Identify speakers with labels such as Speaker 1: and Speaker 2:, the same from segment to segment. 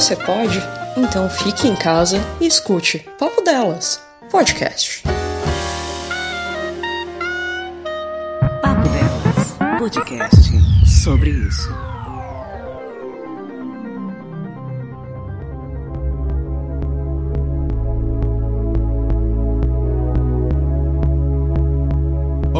Speaker 1: você pode? Então fique em casa e escute Papo Delas, podcast.
Speaker 2: Papo Delas, podcast sobre isso.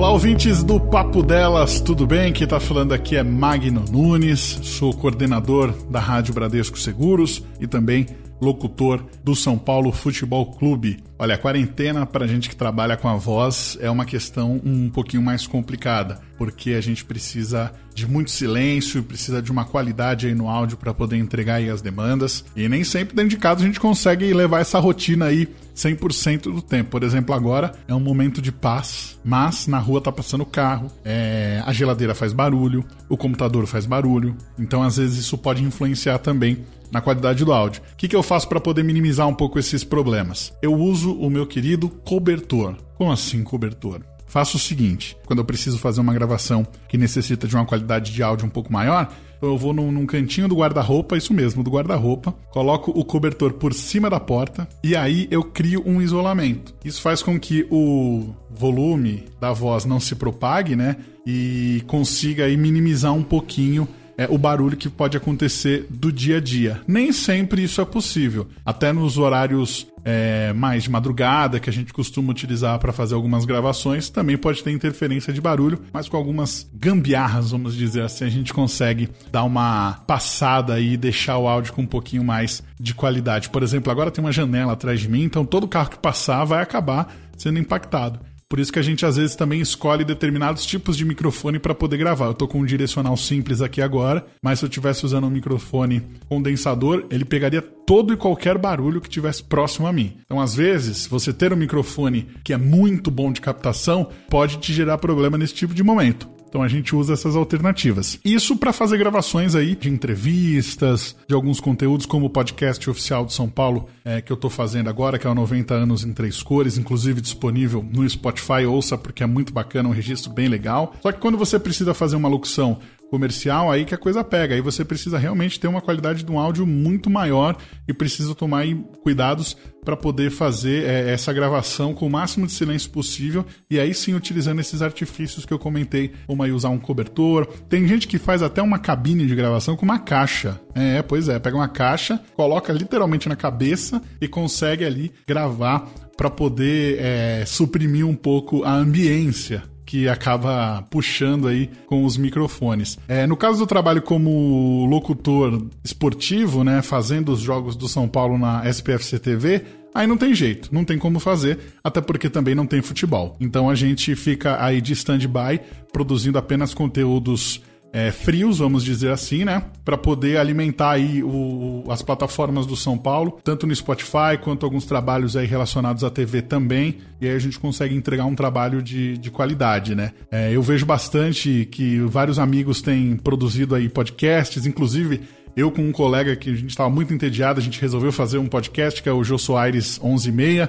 Speaker 3: Olá, ouvintes do Papo Delas, tudo bem? Quem está falando aqui é Magno Nunes, sou coordenador da Rádio Bradesco Seguros e também locutor do São Paulo Futebol Clube. Olha, a quarentena para a gente que trabalha com a voz é uma questão um pouquinho mais complicada, porque a gente precisa de muito silêncio, precisa de uma qualidade aí no áudio para poder entregar aí as demandas, e nem sempre dentro de casa a gente consegue levar essa rotina aí 100% do tempo. Por exemplo, agora é um momento de paz, mas na rua tá passando carro, é, a geladeira faz barulho, o computador faz barulho, então às vezes isso pode influenciar também na qualidade do áudio. O que, que eu faço para poder minimizar um pouco esses problemas? Eu uso o meu querido cobertor. Como assim cobertor? Faço o seguinte: quando eu preciso fazer uma gravação que necessita de uma qualidade de áudio um pouco maior, eu vou num, num cantinho do guarda-roupa, isso mesmo, do guarda-roupa, coloco o cobertor por cima da porta e aí eu crio um isolamento. Isso faz com que o volume da voz não se propague, né? E consiga minimizar um pouquinho é, o barulho que pode acontecer do dia a dia. Nem sempre isso é possível. Até nos horários é, mais de madrugada, que a gente costuma utilizar para fazer algumas gravações, também pode ter interferência de barulho, mas com algumas gambiarras, vamos dizer assim, a gente consegue dar uma passada e deixar o áudio com um pouquinho mais de qualidade. Por exemplo, agora tem uma janela atrás de mim, então todo carro que passar vai acabar sendo impactado. Por isso que a gente às vezes também escolhe determinados tipos de microfone para poder gravar. Eu tô com um direcional simples aqui agora, mas se eu estivesse usando um microfone condensador, ele pegaria todo e qualquer barulho que tivesse próximo a mim. Então, às vezes, você ter um microfone que é muito bom de captação pode te gerar problema nesse tipo de momento. Então a gente usa essas alternativas. Isso para fazer gravações aí de entrevistas, de alguns conteúdos, como o podcast oficial de São Paulo, é, que eu estou fazendo agora, que é o 90 anos em três cores, inclusive disponível no Spotify, ouça porque é muito bacana, um registro bem legal. Só que quando você precisa fazer uma locução comercial, aí que a coisa pega. Aí você precisa realmente ter uma qualidade de um áudio muito maior e precisa tomar cuidados para poder fazer é, essa gravação com o máximo de silêncio possível e aí sim utilizando esses artifícios que eu comentei, como aí usar um cobertor. Tem gente que faz até uma cabine de gravação com uma caixa. É, pois é, pega uma caixa, coloca literalmente na cabeça e consegue ali gravar para poder é, suprimir um pouco a ambiência que acaba puxando aí com os microfones. É, no caso do trabalho como locutor esportivo, né, fazendo os jogos do São Paulo na SPFC TV, aí não tem jeito, não tem como fazer, até porque também não tem futebol. Então a gente fica aí de stand-by, produzindo apenas conteúdos é, frios, vamos dizer assim, né? Para poder alimentar aí o, as plataformas do São Paulo, tanto no Spotify quanto alguns trabalhos aí relacionados à TV também. E aí a gente consegue entregar um trabalho de, de qualidade, né? É, eu vejo bastante que vários amigos têm produzido aí podcasts, inclusive eu com um colega que a gente estava muito entediado, a gente resolveu fazer um podcast que é o Jô Soares 11:6 e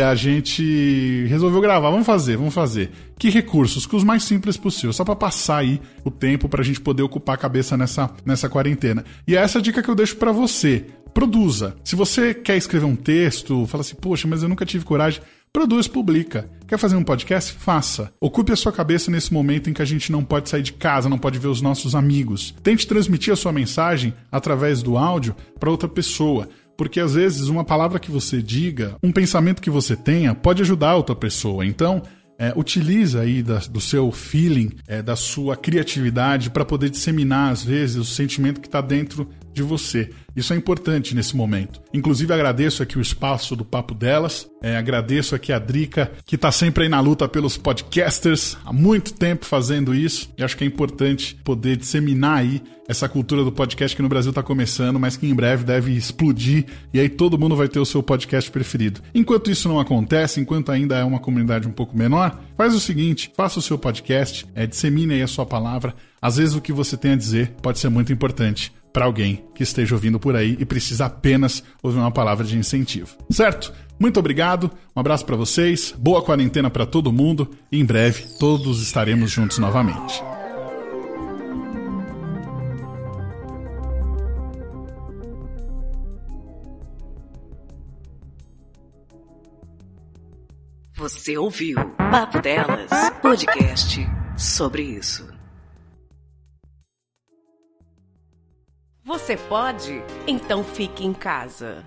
Speaker 3: a gente resolveu gravar. Vamos fazer, vamos fazer. Que recursos? Que os mais simples possível, só para passar aí o tempo para a gente poder ocupar a cabeça nessa, nessa quarentena. E é essa dica que eu deixo para você. Produza. Se você quer escrever um texto, fala assim, poxa, mas eu nunca tive coragem. Produz, publica. Quer fazer um podcast? Faça. Ocupe a sua cabeça nesse momento em que a gente não pode sair de casa, não pode ver os nossos amigos. Tente transmitir a sua mensagem através do áudio para outra pessoa. Porque às vezes uma palavra que você diga, um pensamento que você tenha, pode ajudar outra pessoa. Então, é, utiliza aí da, do seu feeling, é, da sua criatividade para poder disseminar às vezes o sentimento que está dentro de você. Isso é importante nesse momento. Inclusive, agradeço aqui o espaço do Papo Delas. É, agradeço aqui a Drica, que está sempre aí na luta pelos podcasters, há muito tempo fazendo isso. E acho que é importante poder disseminar aí essa cultura do podcast que no Brasil está começando, mas que em breve deve explodir e aí todo mundo vai ter o seu podcast preferido. Enquanto isso não acontece, enquanto ainda é uma comunidade um pouco menor, faz o seguinte: faça o seu podcast, é, dissemine aí a sua palavra. Às vezes o que você tem a dizer pode ser muito importante para alguém que esteja ouvindo por aí e precisa apenas ouvir uma palavra de incentivo. Certo? Muito obrigado, um abraço para vocês, boa quarentena para todo mundo e em breve todos estaremos juntos novamente.
Speaker 2: Você ouviu Papo Delas, podcast sobre isso. Você pode? Então fique em casa.